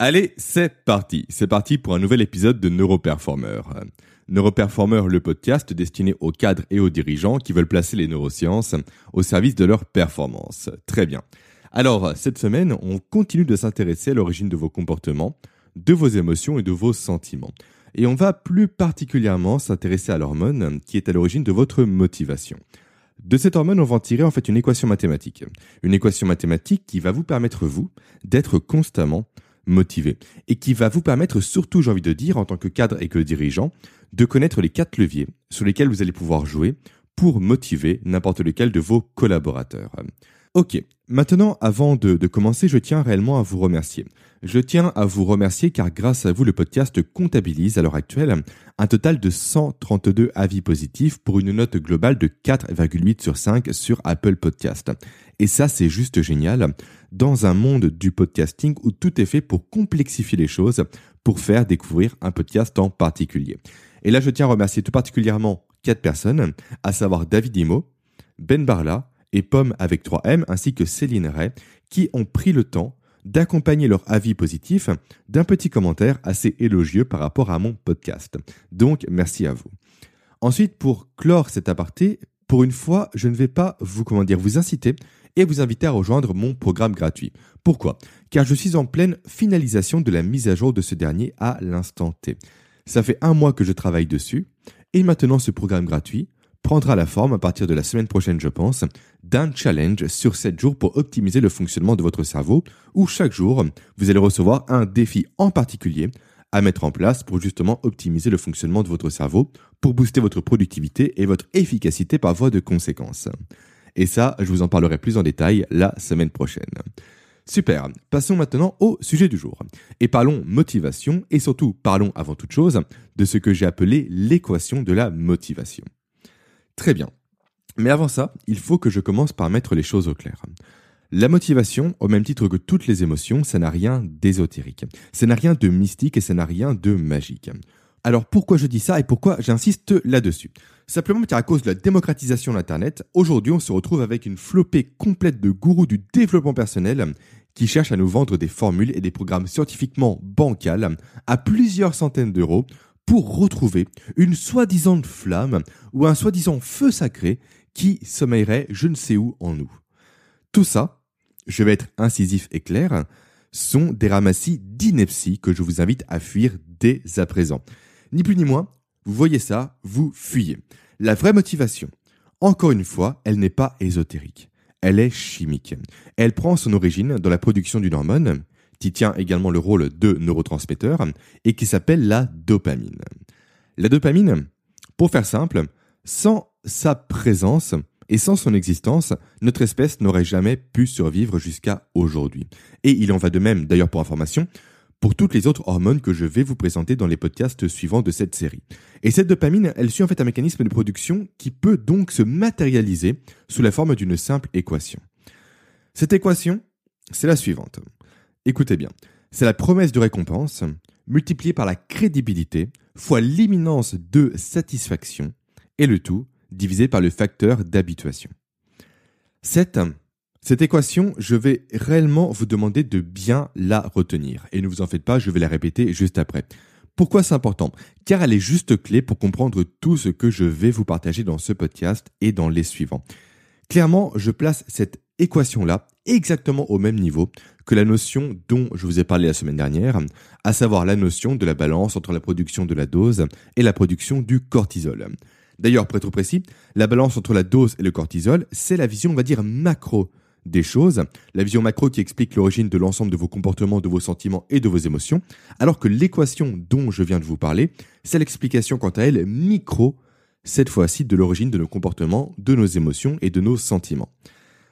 Allez, c'est parti. C'est parti pour un nouvel épisode de Neuroperformer. Neuroperformer, le podcast destiné aux cadres et aux dirigeants qui veulent placer les neurosciences au service de leur performance. Très bien. Alors, cette semaine, on continue de s'intéresser à l'origine de vos comportements, de vos émotions et de vos sentiments. Et on va plus particulièrement s'intéresser à l'hormone qui est à l'origine de votre motivation. De cette hormone, on va en tirer en fait une équation mathématique. Une équation mathématique qui va vous permettre, vous, d'être constamment motivé et qui va vous permettre surtout, j'ai envie de dire, en tant que cadre et que dirigeant, de connaître les quatre leviers sur lesquels vous allez pouvoir jouer pour motiver n'importe lequel de vos collaborateurs. Ok, maintenant, avant de, commencer, je tiens réellement à vous remercier. Je tiens à vous remercier car grâce à vous, le podcast comptabilise à l'heure actuelle un total de 132 avis positifs pour une note globale de 4,8 sur 5 sur Apple Podcast. Et ça, c'est juste génial dans un monde du podcasting où tout est fait pour complexifier les choses, pour faire découvrir un podcast en particulier. Et là, je tiens à remercier tout particulièrement quatre personnes, à savoir David Imo, Ben Barla et Pomme avec 3M, ainsi que Céline Ray, qui ont pris le temps d'accompagner leur avis positif d'un petit commentaire assez élogieux par rapport à mon podcast. Donc, merci à vous. Ensuite, pour clore cet aparté, pour une fois, je ne vais pas vous, comment vous inciter et vous inviter à rejoindre mon programme gratuit. Pourquoi? Car je suis en pleine finalisation de la mise à jour de ce dernier à l'instant T. Ça fait un mois que je travaille dessus, et maintenant ce programme gratuit prendra la forme à partir de la semaine prochaine, je pense, d'un challenge sur 7 jours pour optimiser le fonctionnement de votre cerveau, où chaque jour, vous allez recevoir un défi en particulier à mettre en place pour justement optimiser le fonctionnement de votre cerveau, pour booster votre productivité et votre efficacité par voie de conséquence. Et ça, je vous en parlerai plus en détail la semaine prochaine. Super, passons maintenant au sujet du jour. Et parlons motivation, et surtout parlons avant toute chose de ce que j'ai appelé l'équation de la motivation. Très bien. Mais avant ça, il faut que je commence par mettre les choses au clair. La motivation, au même titre que toutes les émotions, ça n'a rien d'ésotérique. Ça n'a rien de mystique et ça n'a rien de magique. Alors pourquoi je dis ça et pourquoi j'insiste là-dessus? Simplement car à cause de la démocratisation d'Internet, aujourd'hui on se retrouve avec une flopée complète de gourous du développement personnel qui cherchent à nous vendre des formules et des programmes scientifiquement bancals à plusieurs centaines d'euros pour retrouver une soi-disant flamme ou un soi-disant feu sacré qui sommeillerait je ne sais où en nous. Tout ça, je vais être incisif et clair, sont des ramassis d'ineptie que je vous invite à fuir dès à présent. Ni plus ni moins, vous voyez ça, vous fuyez. La vraie motivation, encore une fois, elle n'est pas ésotérique. Elle est chimique. Elle prend son origine dans la production d'une hormone qui tient également le rôle de neurotransmetteur et qui s'appelle la dopamine. La dopamine, pour faire simple, sans sa présence et sans son existence, notre espèce n'aurait jamais pu survivre jusqu'à aujourd'hui. Et il en va de même, d'ailleurs pour information, pour toutes les autres hormones que je vais vous présenter dans les podcasts suivants de cette série. Et cette dopamine, elle suit en fait un mécanisme de production qui peut donc se matérialiser sous la forme d'une simple équation. Cette équation, c'est la suivante. Écoutez bien, c'est la promesse de récompense multipliée par la crédibilité fois l'imminence de satisfaction et le tout divisé par le facteur d'habituation. Cette, équation, je vais réellement vous demander de bien la retenir. Et ne vous en faites pas, je vais la répéter juste après. Pourquoi c'est important? Car elle est juste clé pour comprendre tout ce que je vais vous partager dans ce podcast et dans les suivants. Clairement, je place cette équation-là exactement au même niveau que la notion dont je vous ai parlé la semaine dernière, à savoir la notion de la balance entre la production de la dose et la production du cortisol. D'ailleurs, pour être précis, la balance entre la dose et le cortisol, c'est la vision, on va dire, macro des choses, la vision macro qui explique l'origine de l'ensemble de vos comportements, de vos sentiments et de vos émotions, alors que l'équation dont je viens de vous parler, c'est l'explication quant à elle micro, cette fois-ci de l'origine de nos comportements, de nos émotions et de nos sentiments.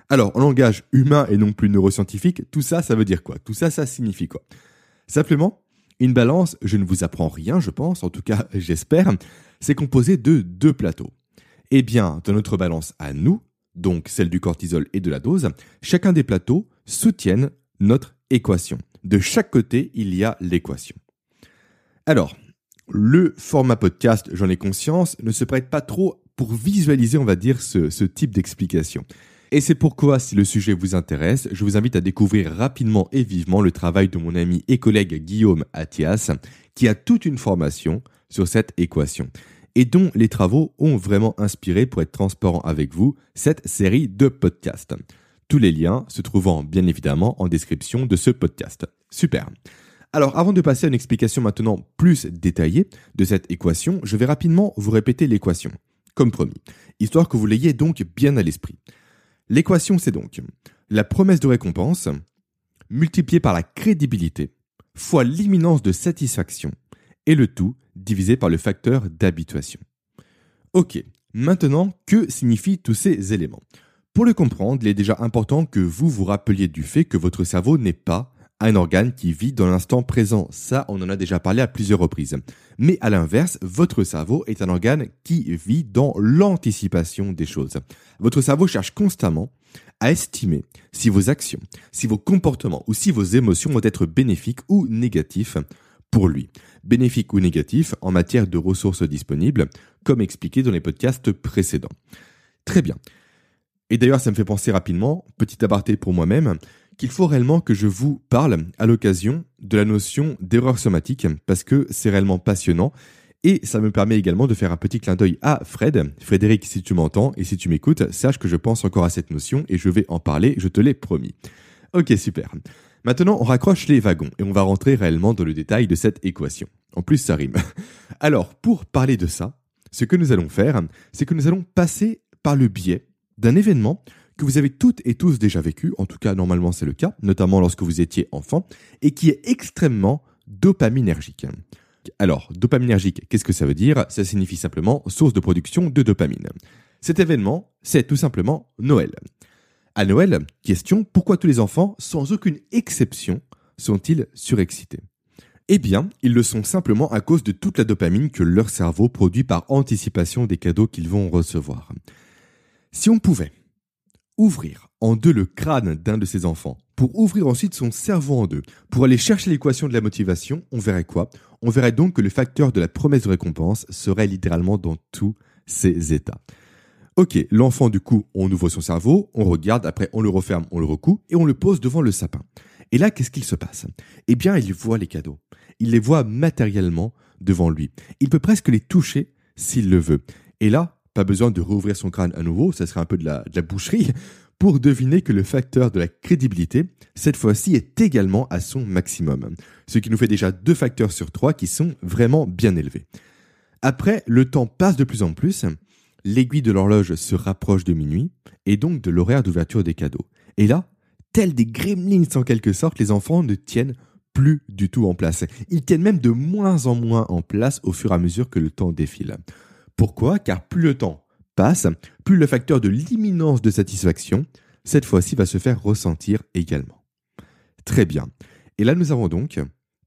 Alors, en langage humain et non plus neuroscientifique, tout ça, ça veut dire quoi? Tout ça, ça signifie quoi? Simplement, une balance, je ne vous apprends rien, je pense, en tout cas, j'espère, c'est composé de deux plateaux. Eh bien, dans notre balance à nous, donc celle du cortisol et de la dose, chacun des plateaux soutiennent notre équation. De chaque côté, il y a l'équation. Alors, le format podcast, j'en ai conscience, ne se prête pas trop pour visualiser, on va dire, ce, type d'explication. Et c'est pourquoi, si le sujet vous intéresse, je vous invite à découvrir rapidement et vivement le travail de mon ami et collègue Guillaume Athias, qui a toute une formation sur cette équation et dont les travaux ont vraiment inspiré, pour être transparent avec vous, cette série de podcasts. Tous les liens se trouvant bien évidemment en description de ce podcast. Super. Alors avant de passer à une explication maintenant plus détaillée de cette équation, je vais rapidement vous répéter l'équation, comme promis, histoire que vous l'ayez donc bien à l'esprit. L'équation c'est donc la promesse de récompense multipliée par la crédibilité fois l'imminence de satisfaction et le tout divisé par le facteur d'habituation. Ok, maintenant, que signifient tous ces éléments? Pour le comprendre, il est déjà important que vous vous rappeliez du fait que votre cerveau n'est pas un organe qui vit dans l'instant présent. Ça, on en a déjà parlé à plusieurs reprises. Mais à l'inverse, votre cerveau est un organe qui vit dans l'anticipation des choses. Votre cerveau cherche constamment à estimer si vos actions, si vos comportements ou si vos émotions vont être bénéfiques ou négatifs pour lui, bénéfique ou négatif en matière de ressources disponibles, comme expliqué dans les podcasts précédents. Très bien. Et d'ailleurs, ça me fait penser rapidement, petit aparté pour moi-même, qu'il faut réellement que je vous parle à l'occasion de la notion d'erreur somatique, parce que c'est réellement passionnant, et ça me permet également de faire un petit clin d'œil à Fred. Frédéric, si tu m'entends et si tu m'écoutes, sache que je pense encore à cette notion et je vais en parler, je te l'ai promis. Ok, super. Maintenant, on raccroche les wagons et on va rentrer réellement dans le détail de cette équation. En plus, ça rime. Alors, pour parler de ça, ce que nous allons faire, c'est que nous allons passer par le biais d'un événement que vous avez toutes et tous déjà vécu, en tout cas normalement c'est le cas, notamment lorsque vous étiez enfant, et qui est extrêmement dopaminergique. Alors, dopaminergique, qu'est-ce que ça veut dire? Ça signifie simplement source de production de dopamine. Cet événement, c'est tout simplement Noël. À Noël, question, pourquoi tous les enfants, sans aucune exception, sont-ils surexcités? Eh bien, ils le sont simplement à cause de toute la dopamine que leur cerveau produit par anticipation des cadeaux qu'ils vont recevoir. Si on pouvait ouvrir en deux le crâne d'un de ces enfants, pour ouvrir ensuite son cerveau en deux, pour aller chercher l'équation de la motivation, on verrait quoi? On verrait donc que le facteur de la promesse de récompense serait littéralement dans tous ces états. Ok, l'enfant du coup, on ouvre son cerveau, on regarde, après on le referme, on le recoue et on le pose devant le sapin. Et là, qu'est-ce qu'il se passe? Eh bien, il voit les cadeaux. Il les voit matériellement devant lui. Il peut presque les toucher s'il le veut. Et là, pas besoin de rouvrir son crâne à nouveau, ça serait un peu de la, boucherie, pour deviner que le facteur de la crédibilité, cette fois-ci, est également à son maximum. Ce qui nous fait déjà deux facteurs sur trois qui sont vraiment bien élevés. Après, le temps passe de plus en plus l'aiguille de l'horloge se rapproche de minuit et donc de l'horaire d'ouverture des cadeaux. Et là, tels des gremlins en quelque sorte, les enfants ne tiennent plus du tout en place. Ils tiennent même de moins en moins en place au fur et à mesure que le temps défile. Pourquoi Car plus le temps passe, plus le facteur de l'imminence de satisfaction, cette fois-ci, va se faire ressentir également. Très bien. Et là, nous avons donc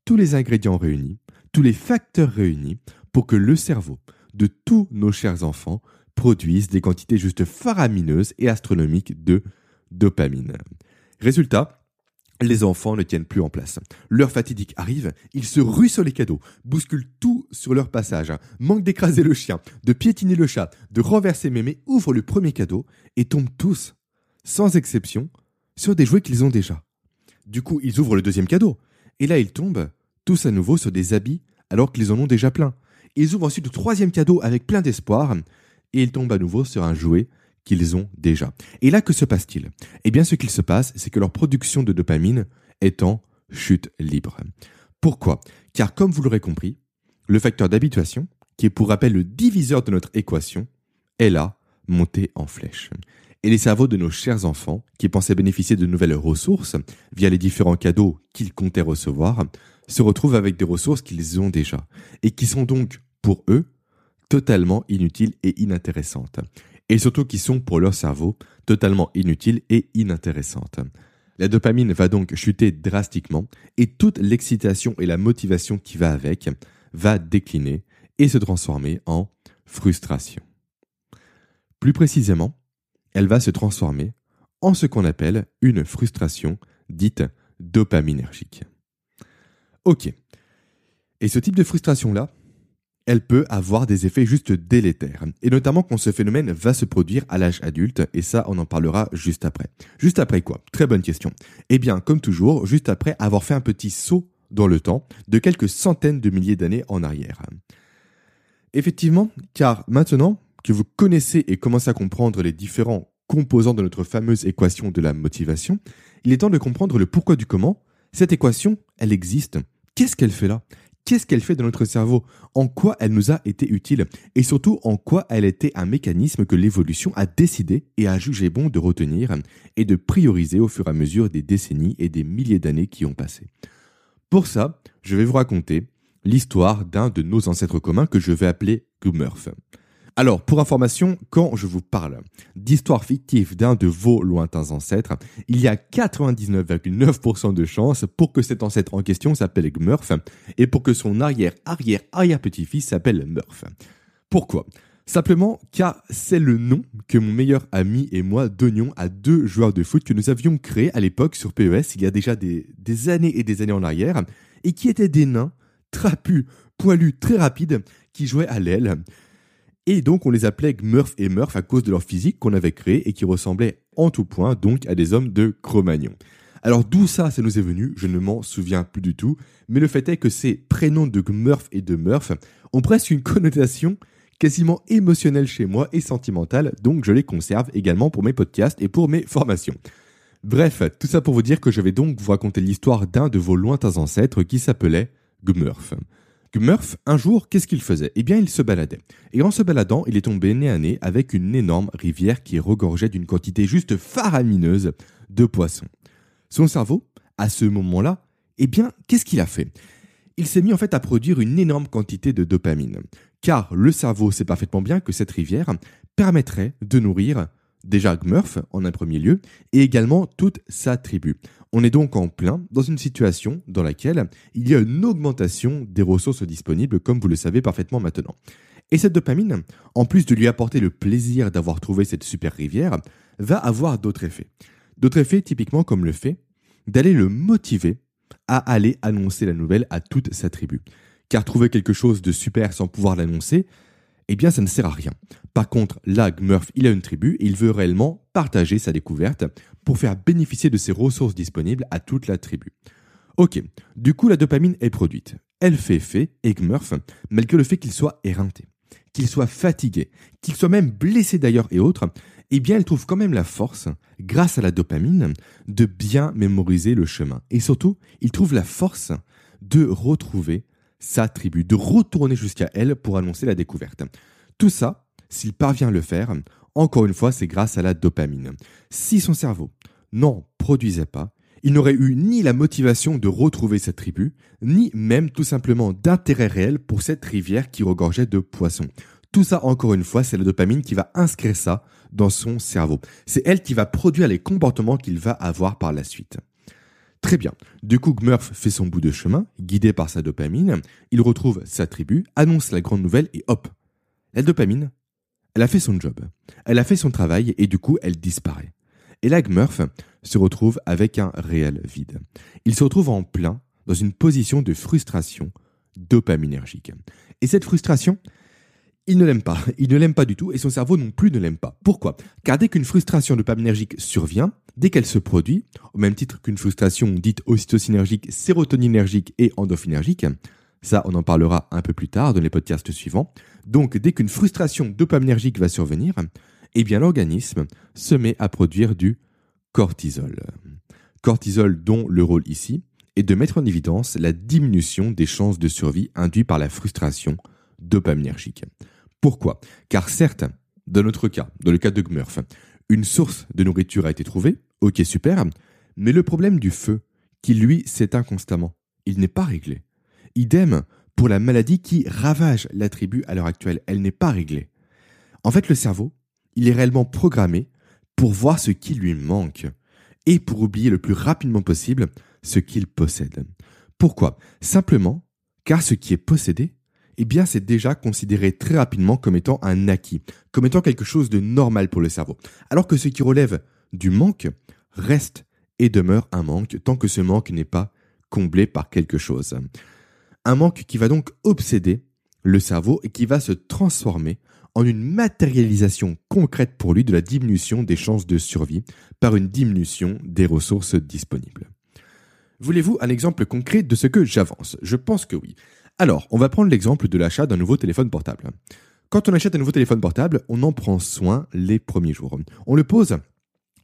tous les ingrédients réunis, tous les facteurs réunis pour que le cerveau de tous nos chers enfants produisent des quantités juste faramineuses et astronomiques de dopamine. Résultat, les enfants ne tiennent plus en place. L'heure fatidique arrive, ils se ruent sur les cadeaux, bousculent tout sur leur passage, manquent d'écraser le chien, de piétiner le chat, de renverser mémé, ouvrent le premier cadeau et tombent tous, sans exception, sur des jouets qu'ils ont déjà. Du coup, ils ouvrent le deuxième cadeau, et là ils tombent tous à nouveau sur des habits alors qu'ils en ont déjà plein. Ils ouvrent ensuite le troisième cadeau avec plein d'espoir, et ils tombent à nouveau sur un jouet qu'ils ont déjà. Et là, que se passe-t-il? Eh bien, ce qu'il se passe, c'est que leur production de dopamine est en chute libre. Pourquoi? Car comme vous l'aurez compris, le facteur d'habituation, qui est pour rappel le diviseur de notre équation, est là, monté en flèche. Et les cerveaux de nos chers enfants, qui pensaient bénéficier de nouvelles ressources via les différents cadeaux qu'ils comptaient recevoir, se retrouvent avec des ressources qu'ils ont déjà, et qui sont donc, pour eux, totalement inutiles et inintéressantes. Et surtout qui sont pour leur cerveau totalement inutiles et inintéressantes. La dopamine va donc chuter drastiquement et toute l'excitation et la motivation qui va avec va décliner et se transformer en frustration. Plus précisément, elle va se transformer en ce qu'on appelle une frustration dite dopaminergique. Ok. Et ce type de frustration-là, elle peut avoir des effets juste délétères. Et notamment quand ce phénomène va se produire à l'âge adulte, et ça on en parlera juste après. Juste après quoi? Très bonne question. Eh bien, comme toujours, juste après avoir fait un petit saut dans le temps de quelques centaines de milliers d'années en arrière. Effectivement, car maintenant que vous connaissez et commencez à comprendre les différents composants de notre fameuse équation de la motivation, il est temps de comprendre le pourquoi du comment. Cette équation, elle existe. Qu'est-ce qu'elle fait là? Qu'est-ce qu'elle fait dans notre cerveau? En quoi elle nous a été utile? Et surtout, en quoi elle était un mécanisme que l'évolution a décidé et a jugé bon de retenir et de prioriser au fur et à mesure des décennies et des milliers d'années qui ont passé? Pour ça, je vais vous raconter l'histoire d'un de nos ancêtres communs que je vais appeler Gumurf. Alors, pour information, quand je vous parle d'histoire fictive d'un de vos lointains ancêtres, il y a 99,9% de chances pour que cet ancêtre en question s'appelle Gmurf et pour que son arrière-arrière-arrière-petit-fils s'appelle Murph. Pourquoi? Simplement car c'est le nom que mon meilleur ami et moi donnions à deux joueurs de foot que nous avions créés à l'époque sur PES il y a déjà des, des années et des années en arrière et qui étaient des nains trapus, poilus, très rapides qui jouaient à l'aile et donc on les appelait Murph et Murph à cause de leur physique qu'on avait créé et qui ressemblait en tout point donc à des hommes de Cro-Magnon. Alors d'où ça, ça nous est venu, je ne m'en souviens plus du tout, mais le fait est que ces prénoms de Murph et de Murph ont presque une connotation quasiment émotionnelle chez moi et sentimentale, donc je les conserve également pour mes podcasts et pour mes formations. Bref, tout ça pour vous dire que je vais donc vous raconter l'histoire d'un de vos lointains ancêtres qui s'appelait Gmurf. Murph, un jour, qu'est-ce qu'il faisait? Eh bien, il se baladait. Et en se baladant, il est tombé nez à nez avec une énorme rivière qui regorgeait d'une quantité juste faramineuse de poissons. Son cerveau, à ce moment-là, eh bien, qu'est-ce qu'il a fait? Il s'est mis en fait à produire une énorme quantité de dopamine. Car le cerveau sait parfaitement bien que cette rivière permettrait de nourrir déjà Gmurf en un premier lieu, et également toute sa tribu. On est donc en plein dans une situation dans laquelle il y a une augmentation des ressources disponibles, comme vous le savez parfaitement maintenant. Et cette dopamine, en plus de lui apporter le plaisir d'avoir trouvé cette super rivière, va avoir d'autres effets. D'autres effets typiquement comme le fait d'aller le motiver à aller annoncer la nouvelle à toute sa tribu. Car trouver quelque chose de super sans pouvoir l'annoncer, eh bien ça ne sert à rien. Par contre, là, Murph, il a une tribu il veut réellement partager sa découverte pour faire bénéficier de ses ressources disponibles à toute la tribu. Ok, du coup la dopamine est produite. Elle fait effet, et Murph, malgré le fait qu'il soit éreinté, qu'il soit fatigué, qu'il soit même blessé d'ailleurs et autres, eh bien elle trouve quand même la force, grâce à la dopamine, de bien mémoriser le chemin. Et surtout, il trouve la force de retrouver sa tribu, de retourner jusqu'à elle pour annoncer la découverte. Tout ça, s'il parvient à le faire, encore une fois, c'est grâce à la dopamine. Si son cerveau n'en produisait pas, il n'aurait eu ni la motivation de retrouver cette tribu, ni même tout simplement d'intérêt réel pour cette rivière qui regorgeait de poissons. Tout ça, encore une fois, c'est la dopamine qui va inscrire ça dans son cerveau. C'est elle qui va produire les comportements qu'il va avoir par la suite. Très bien. Du coup, Murph fait son bout de chemin, guidé par sa dopamine. Il retrouve sa tribu, annonce la grande nouvelle et hop. La dopamine, elle a fait son job. Elle a fait son travail et du coup, elle disparaît. Et là, Murph se retrouve avec un réel vide. Il se retrouve en plein dans une position de frustration dopaminergique. Et cette frustration, il ne l'aime pas. Il ne l'aime pas du tout et son cerveau non plus ne l'aime pas. Pourquoi? Car dès qu'une frustration dopaminergique survient, dès qu'elle se produit, au même titre qu'une frustration dite ocytocinergique, sérotoninergique et endophinergique, ça on en parlera un peu plus tard dans les podcasts suivants, donc dès qu'une frustration dopaminergique va survenir, eh bien l'organisme se met à produire du cortisol. Cortisol dont le rôle ici est de mettre en évidence la diminution des chances de survie induite par la frustration dopaminergique. Pourquoi? Car certes, dans notre cas, dans le cas de Gmurf, une source de nourriture a été trouvée, ok super, mais le problème du feu, qui lui s'éteint constamment, il n'est pas réglé. Idem pour la maladie qui ravage la tribu à l'heure actuelle, elle n'est pas réglée. En fait, le cerveau, il est réellement programmé pour voir ce qui lui manque et pour oublier le plus rapidement possible ce qu'il possède. Pourquoi? Simplement car ce qui est possédé, eh bien c'est déjà considéré très rapidement comme étant un acquis, comme étant quelque chose de normal pour le cerveau. Alors que ce qui relève du manque reste et demeure un manque tant que ce manque n'est pas comblé par quelque chose. Un manque qui va donc obséder le cerveau et qui va se transformer en une matérialisation concrète pour lui de la diminution des chances de survie par une diminution des ressources disponibles. Voulez-vous un exemple concret de ce que j'avance? Je pense que oui. Alors, on va prendre l'exemple de l'achat d'un nouveau téléphone portable. Quand on achète un nouveau téléphone portable, on en prend soin les premiers jours. On le pose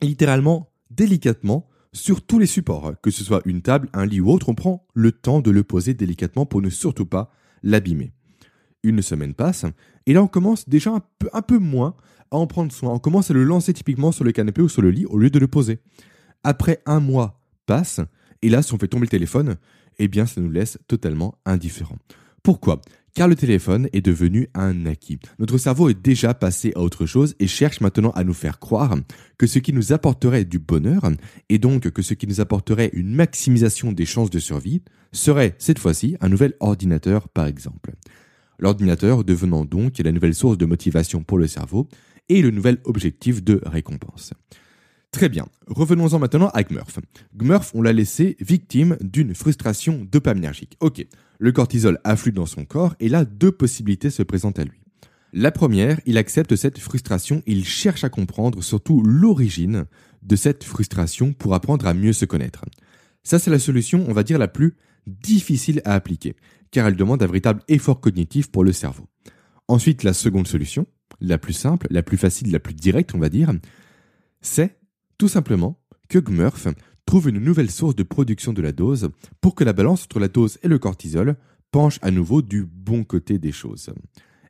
littéralement délicatement sur tous les supports, que ce soit une table, un lit ou autre, on prend le temps de le poser délicatement pour ne surtout pas l'abîmer. Une semaine passe, et là on commence déjà un peu, moins à en prendre soin. On commence à le lancer typiquement sur le canapé ou sur le lit au lieu de le poser. Après un mois passe, et là si on fait tomber le téléphone, eh bien ça nous laisse totalement indifférents. Pourquoi? Car le téléphone est devenu un acquis. Notre cerveau est déjà passé à autre chose et cherche maintenant à nous faire croire que ce qui nous apporterait du bonheur, et donc que ce qui nous apporterait une maximisation des chances de survie, serait cette fois-ci un nouvel ordinateur par exemple. L'ordinateur devenant donc la nouvelle source de motivation pour le cerveau et le nouvel objectif de récompense. Très bien, revenons-en maintenant à Gmurf. Gmurf, on l'a laissé victime d'une frustration dopaminergique. Ok, le cortisol afflue dans son corps et là, deux possibilités se présentent à lui. La première, il accepte cette frustration, il cherche à comprendre surtout l'origine de cette frustration pour apprendre à mieux se connaître. Ça, c'est la solution, on va dire, la plus difficile à appliquer, car elle demande un véritable effort cognitif pour le cerveau. Ensuite, la seconde solution, la plus simple, la plus facile, la plus directe, on va dire, c'est tout simplement que Gmurf trouve une nouvelle source de production de la dose pour que la balance entre la dose et le cortisol penche à nouveau du bon côté des choses.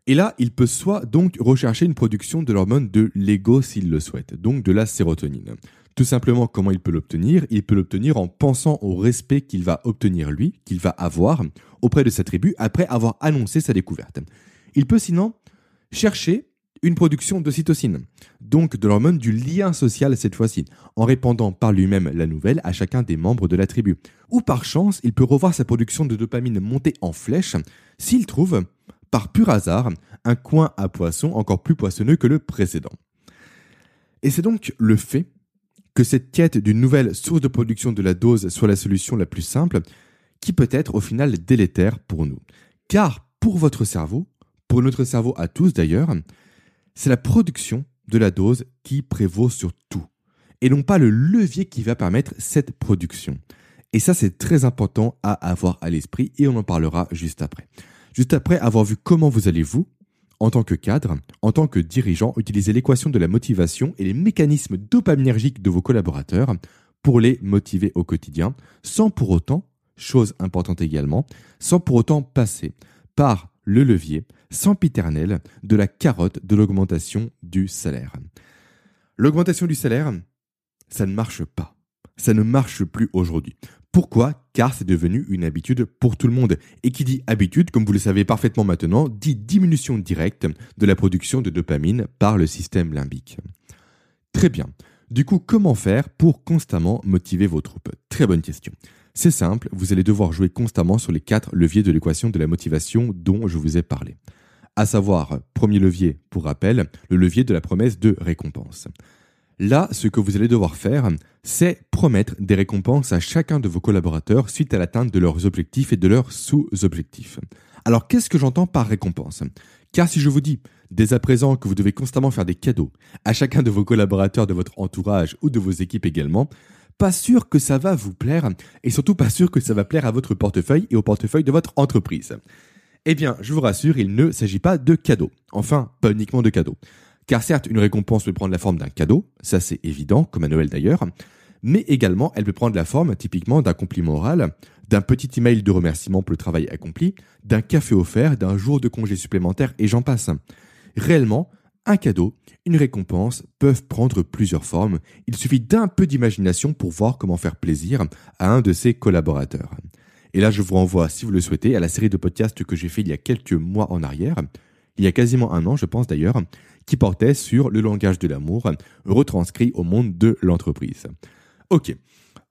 Et là, il peut soit donc rechercher une production de l'hormone de l'ego s'il le souhaite, donc de la sérotonine. Tout simplement, comment il peut l'obtenir? Il peut l'obtenir en pensant au respect qu'il va obtenir lui, qu'il va avoir auprès de sa tribu après avoir annoncé sa découverte. Il peut sinon chercher une production d'ocytocine, donc de l'hormone du lien social cette fois-ci, en répandant par lui-même la nouvelle à chacun des membres de la tribu. Ou par chance, il peut revoir sa production de dopamine monter en flèche s'il trouve, par pur hasard, un coin à poisson encore plus poissonneux que le précédent. Et c'est donc le fait que cette quête d'une nouvelle source de production de la dose soit la solution la plus simple qui peut être au final délétère pour nous. Car pour votre cerveau, pour notre cerveau à tous d'ailleurs, c'est la production de la dose qui prévaut sur tout, et non pas le levier qui va permettre cette production. Et ça, c'est très important à avoir à l'esprit, et on en parlera juste après. Juste après avoir vu comment vous allez, vous, en tant que cadre, en tant que dirigeant, utiliser l'équation de la motivation et les mécanismes dopaminergiques de vos collaborateurs pour les motiver au quotidien, sans pour autant, chose importante également, sans pour autant passer par le levier sempiternel de la carotte de l'augmentation du salaire. L'augmentation du salaire, ça ne marche pas. Ça ne marche plus aujourd'hui. Pourquoi? Car c'est devenu une habitude pour tout le monde. Et qui dit habitude, comme vous le savez parfaitement maintenant, dit diminution directe de la production de dopamine par le système limbique. Très bien. Du coup, comment faire pour constamment motiver vos troupes? Très bonne question. C'est simple, vous allez devoir jouer constamment sur les quatre leviers de l'équation de la motivation dont je vous ai parlé. À savoir, premier levier, pour rappel, le levier de la promesse de récompense. Là, ce que vous allez devoir faire, c'est promettre des récompenses à chacun de vos collaborateurs suite à l'atteinte de leurs objectifs et de leurs sous-objectifs. Alors, qu'est-ce que j'entends par récompense? Car si je vous dis dès à présent que vous devez constamment faire des cadeaux à chacun de vos collaborateurs de votre entourage ou de vos équipes également, pas sûr que ça va vous plaire et surtout pas sûr que ça va plaire à votre portefeuille et au portefeuille de votre entreprise. Eh bien, je vous rassure, il ne s'agit pas de cadeaux. Enfin, pas uniquement de cadeaux. Car certes, une récompense peut prendre la forme d'un cadeau, ça c'est évident, comme à Noël d'ailleurs, mais également elle peut prendre la forme typiquement d'un compliment oral, d'un petit email de remerciement pour le travail accompli, d'un café offert, d'un jour de congé supplémentaire et j'en passe. Réellement, un cadeau, une récompense peuvent prendre plusieurs formes. Il suffit d'un peu d'imagination pour voir comment faire plaisir à un de ses collaborateurs. Et là, je vous renvoie, si vous le souhaitez, à la série de podcasts que j'ai fait il y a quelques mois en arrière, il y a quasiment un an, je pense d'ailleurs, qui portait sur le langage de l'amour, retranscrit au monde de l'entreprise. Ok.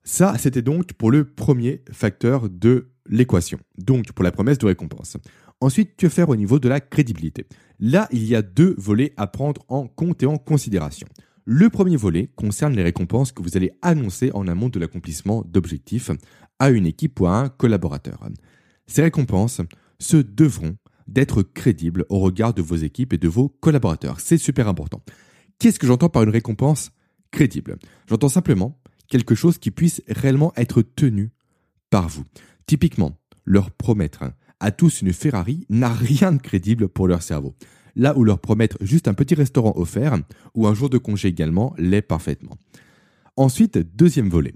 Ça, c'était donc pour le premier facteur de l'équation, donc pour la promesse de récompense. Ensuite, que faire au niveau de la crédibilité? Là, il y a deux volets à prendre en compte et en considération. Le premier volet concerne les récompenses que vous allez annoncer en amont de l'accomplissement d'objectifs à une équipe ou à un collaborateur. Ces récompenses se devront d'être crédible au regard de vos équipes et de vos collaborateurs. C'est super important. Qu'est-ce que j'entends par une récompense crédible? J'entends simplement quelque chose qui puisse réellement être tenu par vous. Typiquement, leur promettre à tous une Ferrari n'a rien de crédible pour leur cerveau. Là où leur promettre juste un petit restaurant offert ou un jour de congé également l'est parfaitement. Ensuite, deuxième volet.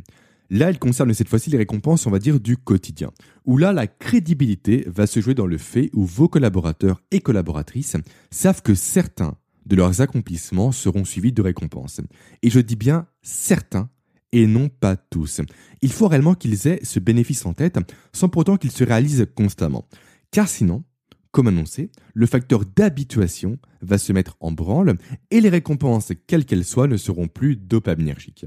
Là, il concerne cette fois-ci les récompenses, on va dire, du quotidien. Où là, la crédibilité va se jouer dans le fait où vos collaborateurs et collaboratrices savent que certains de leurs accomplissements seront suivis de récompenses. Et je dis bien certains et non pas tous. Il faut réellement qu'ils aient ce bénéfice en tête sans pourtant qu'ils se réalisent constamment. Car sinon, comme annoncé, le facteur d'habituation va se mettre en branle et les récompenses, quelles qu'elles soient, ne seront plus dopaminergiques.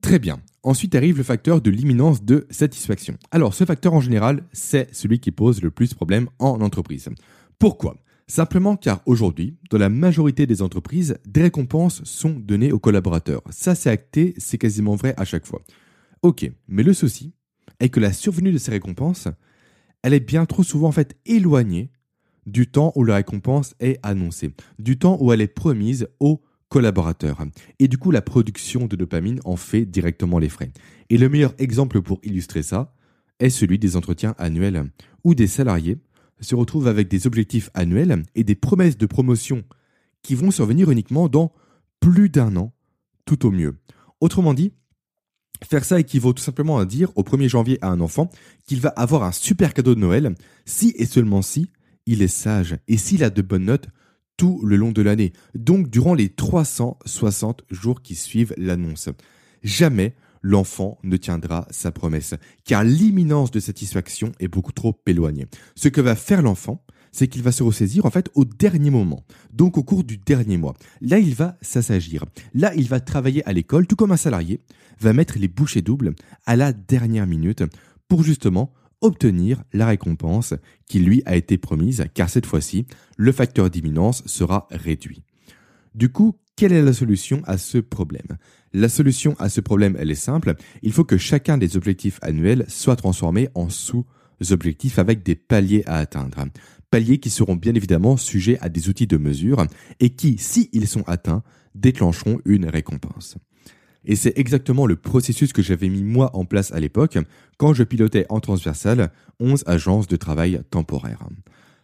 Très bien. Ensuite arrive le facteur de l'imminence de satisfaction. Alors ce facteur en général, c'est celui qui pose le plus de problèmes en entreprise. Pourquoi? Simplement car aujourd'hui, dans la majorité des entreprises, des récompenses sont données aux collaborateurs. Ça c'est acté, c'est quasiment vrai à chaque fois. Ok, mais le souci est que la survenue de ces récompenses, elle est bien trop souvent en fait éloignée du temps où la récompense est annoncée, du temps où elle est promise aux collaborateurs. Et du coup, la production de dopamine en fait directement les frais. Et le meilleur exemple pour illustrer ça est celui des entretiens annuels, où des salariés se retrouvent avec des objectifs annuels et des promesses de promotion qui vont survenir uniquement dans plus d'un an, tout au mieux. Autrement dit, faire ça équivaut tout simplement à dire au 1er janvier à un enfant qu'il va avoir un super cadeau de Noël si et seulement si il est sage et s'il a de bonnes notes tout le long de l'année, donc durant les 360 jours qui suivent l'annonce. Jamais l'enfant ne tiendra sa promesse, car l'imminence de satisfaction est beaucoup trop éloignée. Ce que va faire l'enfant, c'est qu'il va se ressaisir en fait au dernier moment, donc au cours du dernier mois. Là, il va s'assagir. Là, il va travailler à l'école, tout comme un salarié va mettre les bouchées doubles à la dernière minute pour justement obtenir la récompense qui lui a été promise, car cette fois-ci, le facteur d'imminence sera réduit. Du coup, quelle est la solution à ce problème? La solution à ce problème, elle est simple. Il faut que chacun des objectifs annuels soit transformé en sous-objectifs avec des paliers à atteindre. Paliers qui seront bien évidemment sujets à des outils de mesure et qui, s'ils sont atteints, déclencheront une récompense. Et c'est exactement le processus que j'avais mis moi en place à l'époque quand je pilotais en transversal 11 agences de travail temporaire.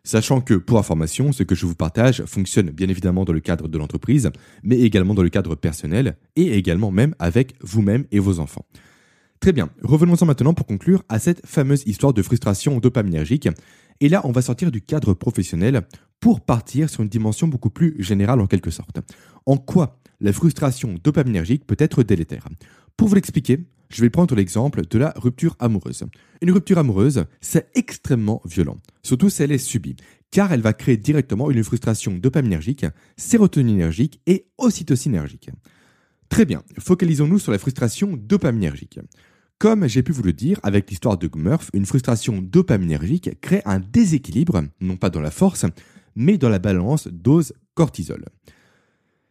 Sachant que, pour information, ce que je vous partage fonctionne bien évidemment dans le cadre de l'entreprise, mais également dans le cadre personnel, et également même avec vous-même et vos enfants. Très bien, revenons-en maintenant pour conclure à cette fameuse histoire de frustration dopaminergique. Et là, on va sortir du cadre professionnel pour partir sur une dimension beaucoup plus générale en quelque sorte. En quoi la frustration dopaminergique peut être délétère? Pour vous l'expliquer, je vais prendre l'exemple de la rupture amoureuse. Une rupture amoureuse, c'est extrêmement violent, surtout si elle est subie, car elle va créer directement une frustration dopaminergique, sérotoninergique et ocytocinergique. Très bien, focalisons-nous sur la frustration dopaminergique. Comme j'ai pu vous le dire avec l'histoire de Murph, une frustration dopaminergique crée un déséquilibre, non pas dans la force, mais dans la balance dose-cortisol.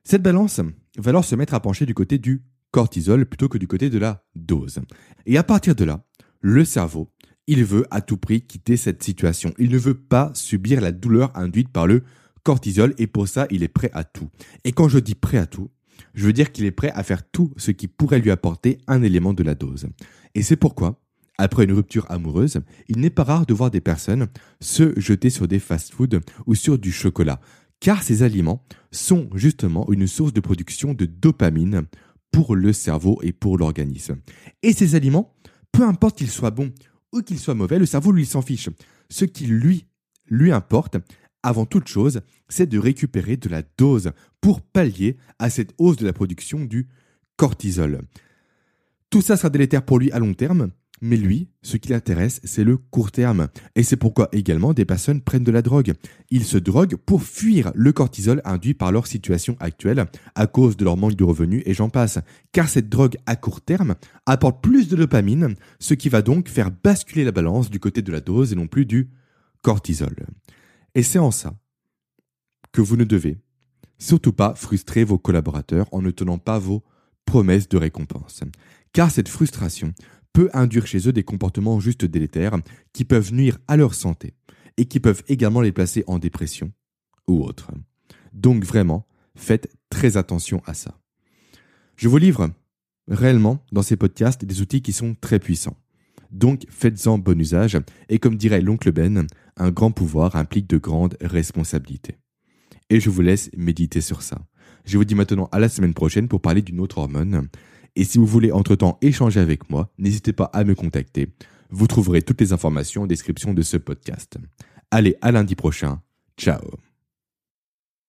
Cette balance va alors se mettre à pencher du côté du cortisol plutôt que du côté de la dose. Et à partir de là, le cerveau, il veut à tout prix quitter cette situation. Il ne veut pas subir la douleur induite par le cortisol et pour ça, il est prêt à tout. Et quand je dis prêt à tout, je veux dire qu'il est prêt à faire tout ce qui pourrait lui apporter un élément de la dose. Et c'est pourquoi, après une rupture amoureuse, il n'est pas rare de voir des personnes se jeter sur des fast-foods ou sur du chocolat, car ces aliments sont justement une source de production de dopamine pour le cerveau et pour l'organisme. Et ces aliments, peu importe qu'ils soient bons ou qu'ils soient mauvais, le cerveau lui s'en fiche. Ce qui lui, lui importe, avant toute chose, c'est de récupérer de la dose pour pallier à cette hausse de la production du cortisol. Tout ça sera délétère pour lui à long terme, mais lui, ce qui l'intéresse, c'est le court terme. Et c'est pourquoi également des personnes prennent de la drogue. Ils se droguent pour fuir le cortisol induit par leur situation actuelle, à cause de leur manque de revenus et j'en passe. Car cette drogue à court terme apporte plus de dopamine, ce qui va donc faire basculer la balance du côté de la dose et non plus du cortisol. Et c'est en ça que vous ne devez surtout pas frustrer vos collaborateurs en ne tenant pas vos promesses de récompense. Car cette frustration peut induire chez eux des comportements juste délétères qui peuvent nuire à leur santé. et qui peuvent également les placer en dépression ou autre. Donc vraiment, faites très attention à ça. Je vous livre réellement dans ces podcasts des outils qui sont très puissants. Donc faites-en bon usage et comme dirait l'oncle Ben, un grand pouvoir implique de grandes responsabilités. Et je vous laisse méditer sur ça. Je vous dis maintenant à la semaine prochaine pour parler d'une autre hormone. Et si vous voulez entre-temps échanger avec moi, n'hésitez pas à me contacter. Vous trouverez toutes les informations en description de ce podcast. Allez, à lundi prochain. Ciao